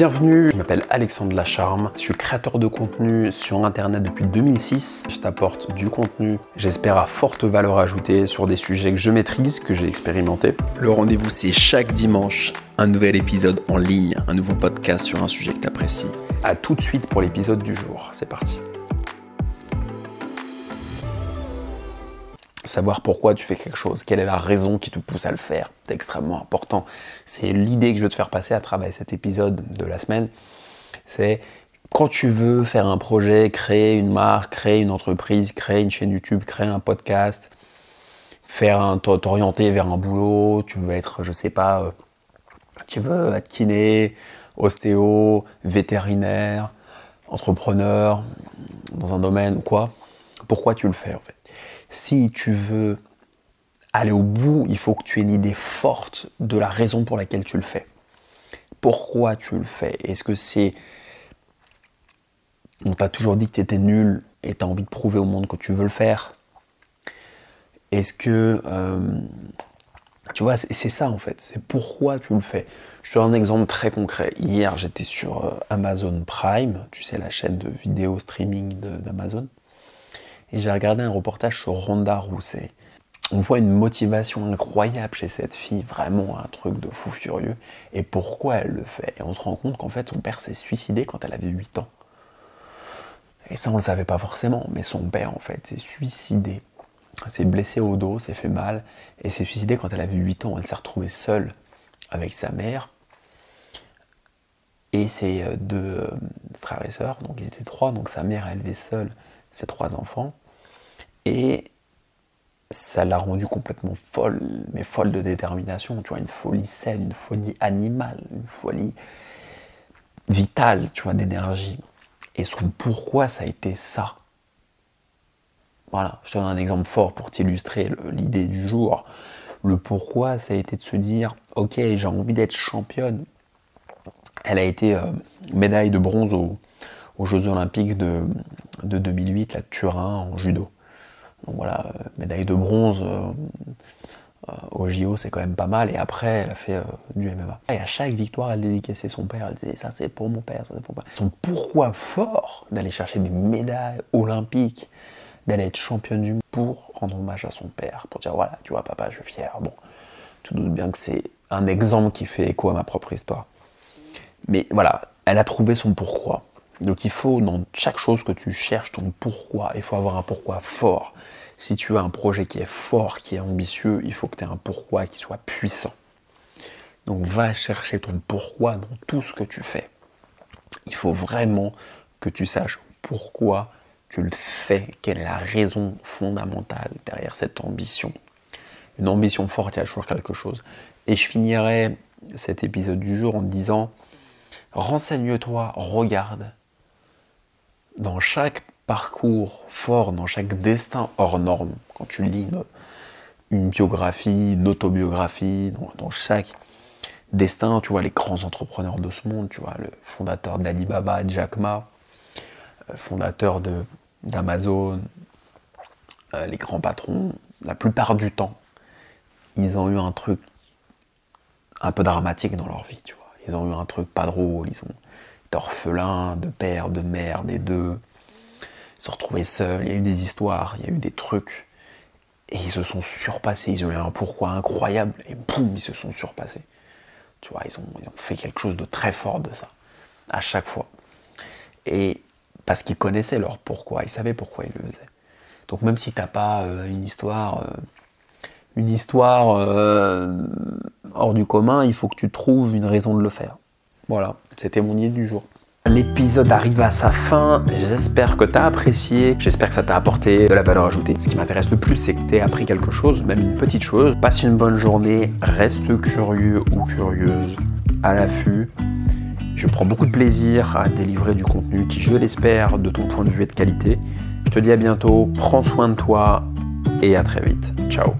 Bienvenue, je m'appelle Alexandre Lacharme, je suis créateur de contenu sur internet depuis 2006. Je t'apporte du contenu, j'espère à forte valeur ajoutée sur des sujets que je maîtrise, que j'ai expérimenté. Le rendez-vous c'est chaque dimanche, un nouvel épisode en ligne, un nouveau podcast sur un sujet que tu apprécies. A tout de suite pour l'épisode du jour, c'est parti. Savoir pourquoi tu fais quelque chose, quelle est la raison qui te pousse à le faire. C'est extrêmement important. C'est l'idée que je veux te faire passer à travers cet épisode de la semaine. C'est quand tu veux faire un projet, créer une marque, créer une entreprise, créer une chaîne YouTube, créer un podcast, faire un t'orienter vers un boulot, tu veux être, je sais pas, euh, tu veux être kiné, ostéo, vétérinaire, entrepreneur dans un domaine ou quoi. Pourquoi tu le fais en fait? Si tu veux aller au bout, il faut que tu aies une idée forte de la raison pour laquelle tu le fais. Pourquoi tu le fais? Est-ce que c'est... On t'a toujours dit que tu étais nul et tu as envie de prouver au monde que tu veux le faire? Est-ce que... Euh, tu vois, c'est ça en fait, c'est pourquoi tu le fais. Je te donne un exemple très concret. Hier, j'étais sur euh, Amazon Prime, tu sais, la chaîne de vidéo streaming d'Amazon et j'ai regardé un reportage sur Ronda Rousset. On voit une motivation incroyable chez cette fille, vraiment un truc de fou furieux. Et pourquoi elle le fait? Et on se rend compte qu'en fait, son père s'est suicidé quand elle avait 8 ans. Et ça, on ne le savait pas forcément, mais son père, en fait, s'est suicidé. S'est blessé au dos, s'est fait mal, et s'est suicidé quand elle avait 8 ans. Elle s'est retrouvée seule avec sa mère et ses euh, deux euh, frères et sœurs. Donc ils étaient trois, donc sa mère a élevé seule ses trois enfants. Et ça l'a rendue complètement folle, mais folle de détermination, tu vois, une folie saine, une folie animale, une folie vitale, tu vois, d'énergie. Et son pourquoi, ça a été ça. Voilà, je te donne un exemple fort pour t'illustrer l'idée du jour. Le pourquoi, ça a été de se dire, ok, j'ai envie d'être championne. Elle a été euh, médaille de bronze aux, Jeux Olympiques de, de 2008, à Turin, en judo. Donc voilà, euh, médaille de bronze euh, euh, au JO, c'est quand même pas mal. Et après, elle a fait du MMA. Et à chaque victoire, elle dédicaçait son père. Elle disait Ça, c'est pour mon père, ça, c'est pour mon père. Son pourquoi fort d'aller chercher des médailles olympiques, d'aller être championne du monde pour rendre hommage à son père. Pour dire Voilà, tu vois, papa, je suis fier. Bon, tu doutes bien que c'est un exemple qui fait écho à ma propre histoire. Mais voilà, elle a trouvé son pourquoi. Donc il faut, dans chaque chose que tu cherches, ton pourquoi. Il faut avoir un pourquoi fort. Si tu as un projet qui est fort, qui est ambitieux, il faut que tu aies un pourquoi qui soit puissant. Donc va chercher ton pourquoi dans tout ce que tu fais. Il faut vraiment que tu saches pourquoi tu le fais, quelle est la raison fondamentale derrière cette ambition. Une ambition forte, il y a toujours quelque chose. Et je finirai cet épisode du jour en disant, renseigne-toi, regarde, dans chaque parcours fort, dans chaque destin hors norme, quand tu lis une, biographie, une autobiographie, dans, chaque destin, tu vois les grands entrepreneurs de ce monde, tu vois le fondateur d'Alibaba, Jack Ma, euh, fondateur d'Amazon, euh, les grands patrons, la plupart du temps, ils ont eu un truc un peu dramatique dans leur vie, tu vois. Ils ont eu un truc pas drôle, ils ont d'orphelins, de père, de mère, des deux. Ils se retrouvaient seuls, il y a eu des histoires, il y a eu des trucs. Et ils se sont surpassés, ils ont eu un pourquoi incroyable, et boum, ils se sont surpassés. Tu vois, ils ont, fait quelque chose de très fort de ça, à chaque fois. Et parce qu'ils connaissaient leur pourquoi, ils savaient pourquoi ils le faisaient. Donc même si tu n'as pas euh, une histoire, euh, une histoire euh, hors du commun, il faut que tu trouves une raison de le faire. Voilà, c'était mon idée du jour. L'épisode arrive à sa fin. J'espère que tu as apprécié. J'espère que ça t'a apporté de la valeur ajoutée. Ce qui m'intéresse le plus, c'est que tu aies appris quelque chose, même une petite chose. Passe une bonne journée. Reste curieux ou curieuse à l'affût. Je prends beaucoup de plaisir à délivrer du contenu qui, je l'espère, de ton point de vue est de qualité. Je te dis à bientôt. Prends soin de toi et à très vite. Ciao.